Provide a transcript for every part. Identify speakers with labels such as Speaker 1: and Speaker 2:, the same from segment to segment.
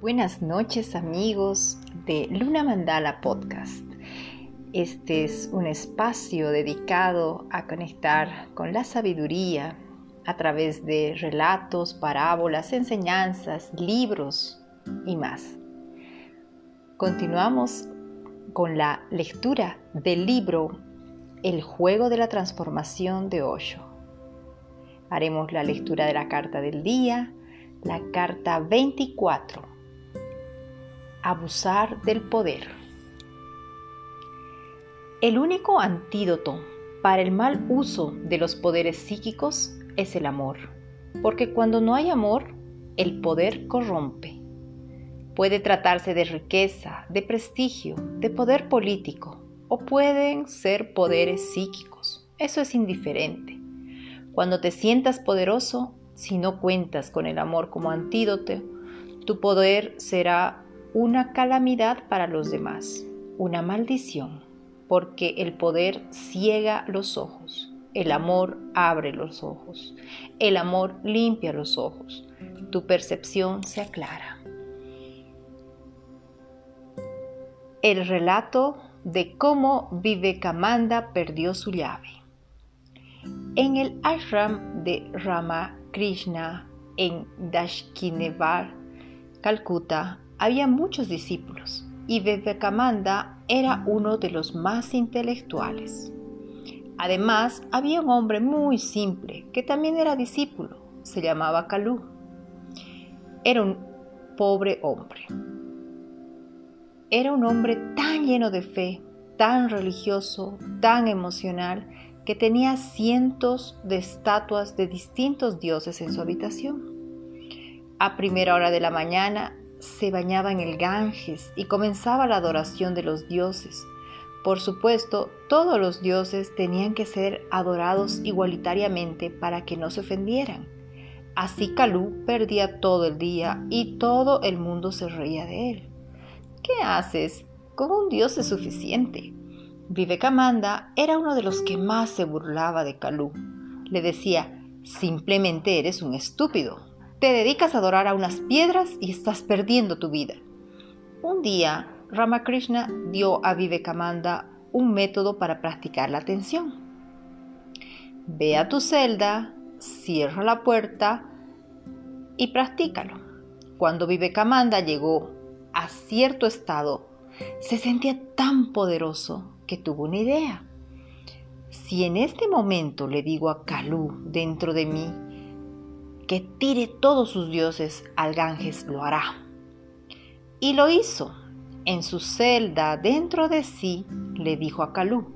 Speaker 1: Buenas noches amigos de Luna Mandala Podcast. Este es un espacio dedicado a conectar con la sabiduría a través de relatos, parábolas, enseñanzas, libros y más. Continuamos con la lectura del libro El juego de la transformación de Osho. Haremos la lectura de la carta del día, la carta 24 abusar del poder. El único antídoto para el mal uso de los poderes psíquicos es el amor, porque cuando no hay amor, el poder corrompe. Puede tratarse de riqueza, de prestigio, de poder político, o pueden ser poderes psíquicos. Eso es indiferente. Cuando te sientas poderoso, si no cuentas con el amor como antídoto, tu poder será una calamidad para los demás, una maldición, porque el poder ciega los ojos, el amor abre los ojos, el amor limpia los ojos, tu percepción se aclara. El relato de cómo Vivekamanda perdió su llave. En el ashram de Ramakrishna en Dashkinevar, Calcuta, había muchos discípulos y Vivekamanda era uno de los más intelectuales. Además, había un hombre muy simple que también era discípulo, se llamaba Kalú. Era un pobre hombre. Era un hombre tan lleno de fe, tan religioso, tan emocional, que tenía cientos de estatuas de distintos dioses en su habitación. A primera hora de la mañana se bañaba en el Ganges y comenzaba la adoración de los dioses. Por supuesto, todos los dioses tenían que ser adorados igualitariamente para que no se ofendieran. Así Kalú perdía todo el día y todo el mundo se reía de él. ¿Qué haces? Con un dios es suficiente. Vivekamanda era uno de los que más se burlaba de Kalú. Le decía, simplemente eres un estúpido, te dedicas a adorar a unas piedras y estás perdiendo tu vida. Un día, Ramakrishna dio a Vivekamanda un método para practicar la atención. Ve a tu celda, cierra la puerta y practícalo. Cuando Vivekamanda llegó a cierto estado, se sentía tan poderoso que tuvo una idea. Si en este momento le digo a Kalú dentro de mí que tire todos sus dioses al Ganges lo hará. Y lo hizo. En su celda dentro de sí le dijo a Kalú,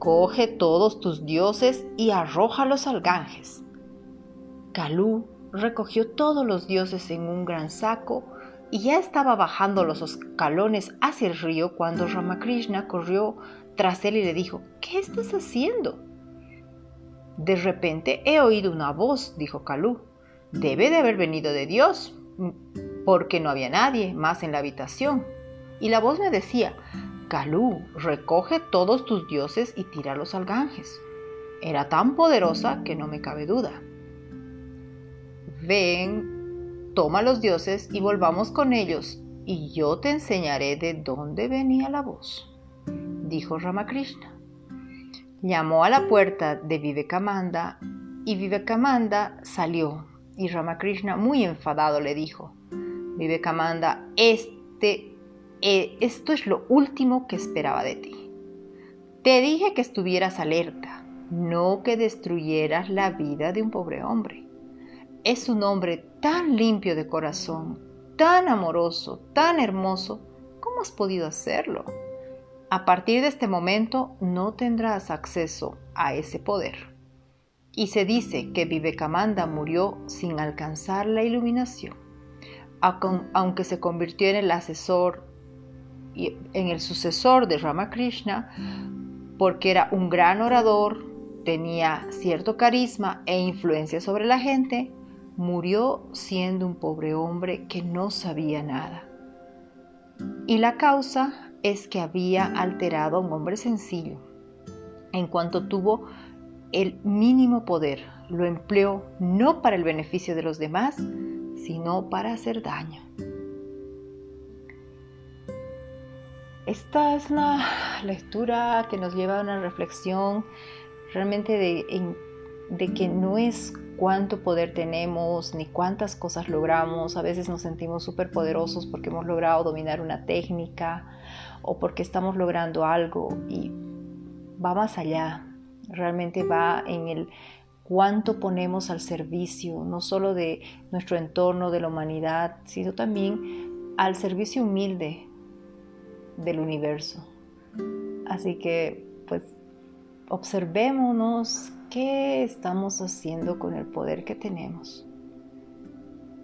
Speaker 1: coge todos tus dioses y arrójalos al Ganges. Kalú recogió todos los dioses en un gran saco y ya estaba bajando los escalones hacia el río cuando Ramakrishna corrió tras él y le dijo, ¿qué estás haciendo? De repente he oído una voz, dijo Kalú debe de haber venido de Dios, porque no había nadie más en la habitación. Y la voz me decía, Calú, recoge todos tus dioses y tíralos al Ganges. Era tan poderosa que no me cabe duda. Ven, toma los dioses y volvamos con ellos, y yo te enseñaré de dónde venía la voz, dijo Ramakrishna. Llamó a la puerta de Vivekamanda y Vivekamanda salió y Ramakrishna, muy enfadado, le dijo, Vivekamanda, este, eh, esto es lo último que esperaba de ti. Te dije que estuvieras alerta, no que destruyeras la vida de un pobre hombre. Es un hombre tan limpio de corazón, tan amoroso, tan hermoso, ¿cómo has podido hacerlo? A partir de este momento no tendrás acceso a ese poder y se dice que Vivekamanda murió sin alcanzar la iluminación, aunque se convirtió en el asesor en el sucesor de Ramakrishna, porque era un gran orador, tenía cierto carisma e influencia sobre la gente, murió siendo un pobre hombre que no sabía nada. Y la causa es que había alterado a un hombre sencillo. En cuanto tuvo el mínimo poder lo empleó no para el beneficio de los demás, sino para hacer daño. esta es una lectura que nos lleva a una reflexión realmente de, de que no es cuánto poder tenemos ni cuántas cosas logramos. A veces nos sentimos súper poderosos porque hemos logrado dominar una técnica o porque estamos logrando algo y va más allá. Realmente va en el cuánto ponemos al servicio, no solo de nuestro entorno, de la humanidad, sino también al servicio humilde del universo. Así que, pues, observémonos qué estamos haciendo con el poder que tenemos.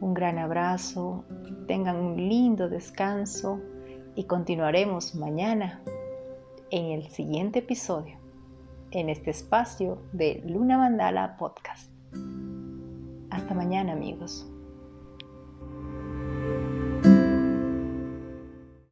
Speaker 1: Un gran abrazo, tengan un lindo descanso y continuaremos mañana en el siguiente episodio en este espacio de Luna Mandala Podcast. Hasta mañana amigos.